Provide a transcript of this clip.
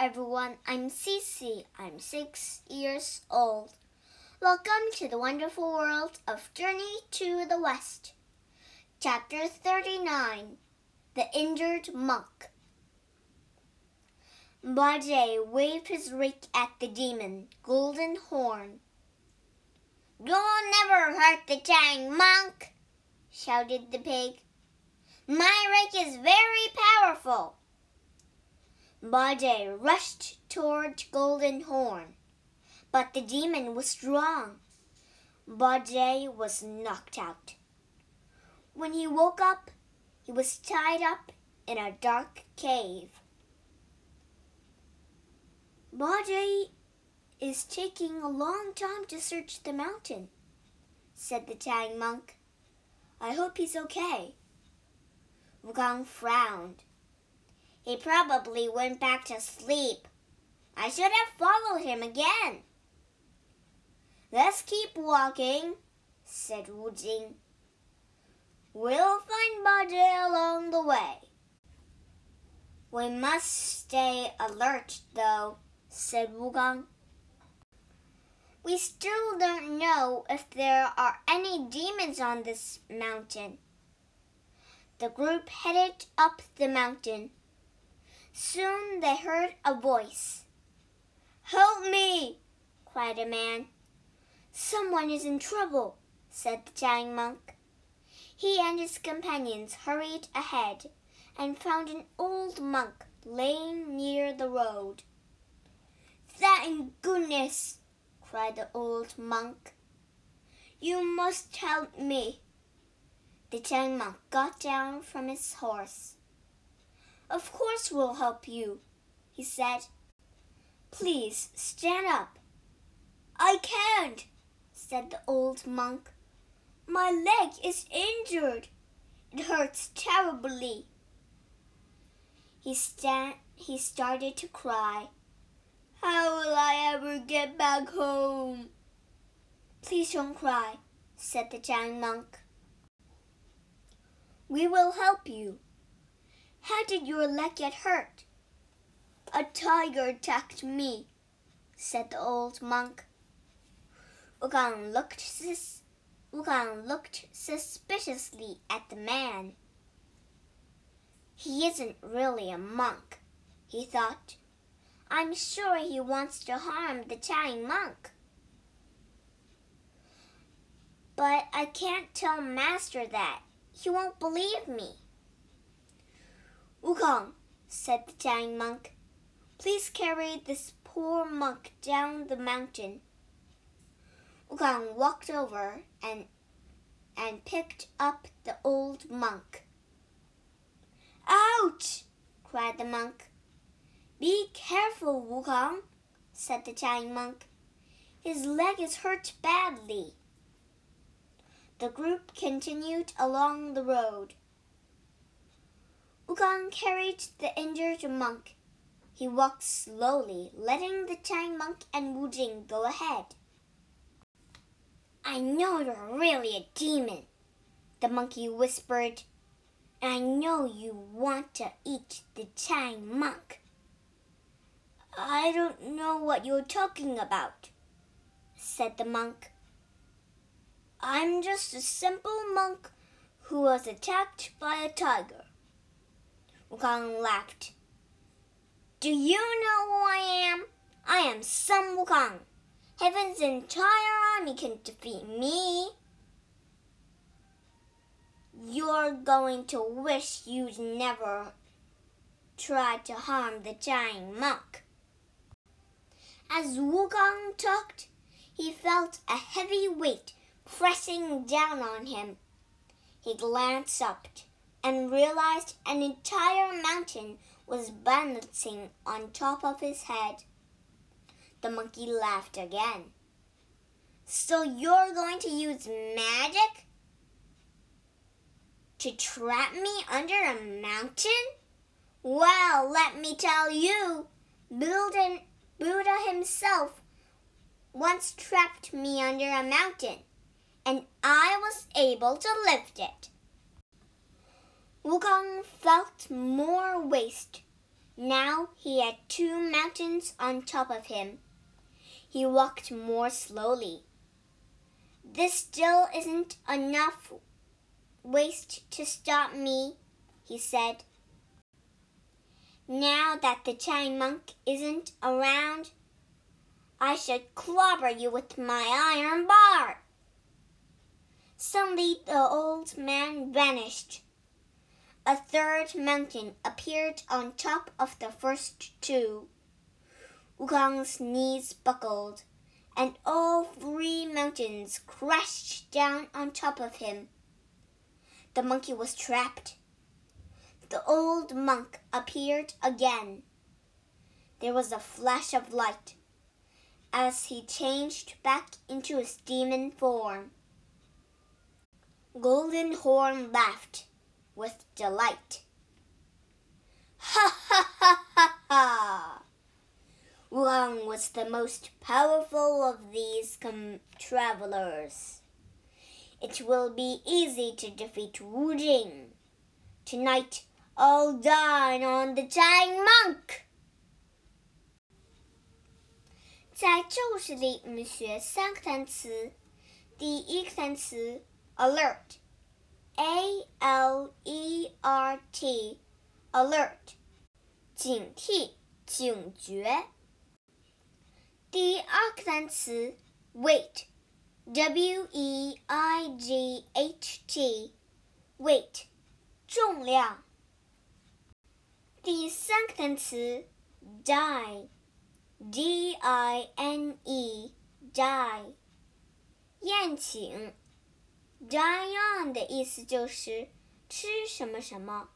everyone. I'm Cece. I'm six years old. Welcome to the wonderful world of Journey to the West. Chapter 39 The Injured Monk. Bajie waved his rake at the demon, Golden Horn. You'll never hurt the Tang monk, shouted the pig. My rake is very powerful. Bajie rushed toward Golden Horn, but the demon was strong. Bajie was knocked out. When he woke up, he was tied up in a dark cave. Bajie is taking a long time to search the mountain, said the Tang monk. I hope he's okay. Wukong frowned. He probably went back to sleep. I should have followed him again. Let's keep walking, said Wu Jing. We'll find Bajie along the way. We must stay alert, though, said Wukong. We still don't know if there are any demons on this mountain. The group headed up the mountain. Soon they heard a voice. Help me! cried a man. Someone is in trouble, said the Tang monk. He and his companions hurried ahead and found an old monk laying near the road. Thank goodness, cried the old monk. You must help me. The Tang monk got down from his horse. Of course we'll help you, he said. Please stand up. I can't, said the old monk. My leg is injured. It hurts terribly. He, sta- he started to cry. How will I ever get back home? Please don't cry, said the Tang monk. We will help you. How did your leg get hurt? A tiger attacked me, said the old monk. Wukong looked, sus- looked suspiciously at the man. He isn't really a monk, he thought. I'm sure he wants to harm the Tang monk. But I can't tell Master that. He won't believe me. Wukong, said the Tang monk, please carry this poor monk down the mountain. Wukong walked over and and picked up the old monk. Ouch! cried the monk. Be careful, Wukong, said the Tang monk. His leg is hurt badly. The group continued along the road. Wukong carried the injured monk. He walked slowly, letting the Tang monk and Wu Jing go ahead. I know you're really a demon, the monkey whispered. I know you want to eat the Tang monk. I don't know what you're talking about, said the monk. I'm just a simple monk who was attacked by a tiger. Wukong laughed. Do you know who I am? I am Sun Wukong. Heaven's entire army can defeat me. You're going to wish you'd never tried to harm the giant monk. As Wukong talked, he felt a heavy weight pressing down on him. He glanced up and realized an entire mountain was balancing on top of his head. The monkey laughed again. So you're going to use magic to trap me under a mountain? Well, let me tell you, Buddha, himself once trapped me under a mountain, and I was able to lift it. Wukong felt more waste, Now he had two mountains on top of him. He walked more slowly. This still isn't enough waste to stop me, he said. Now that the Tang monk isn't around, I should clobber you with my iron bar. Suddenly the old man vanished. A third mountain appeared on top of the first two. Wukong's knees buckled, and all three mountains crashed down on top of him. The monkey was trapped. The old monk appeared again. There was a flash of light as he changed back into his demon form. Golden Horn laughed with delight. Ha ha ha ha ha! Wang was the most powerful of these travelers. It will be easy to defeat Wu Jing. Tonight, I'll dine on the Tang monk. 在咒语里，我们学三个单词。第一个单词 alert，a l e r t，alert，警惕、警觉。第二个单词 weight，w e i g h t，weight，重量。第三个单词 die。D I N E die，宴请。 Die on 的意思就是吃什么什么。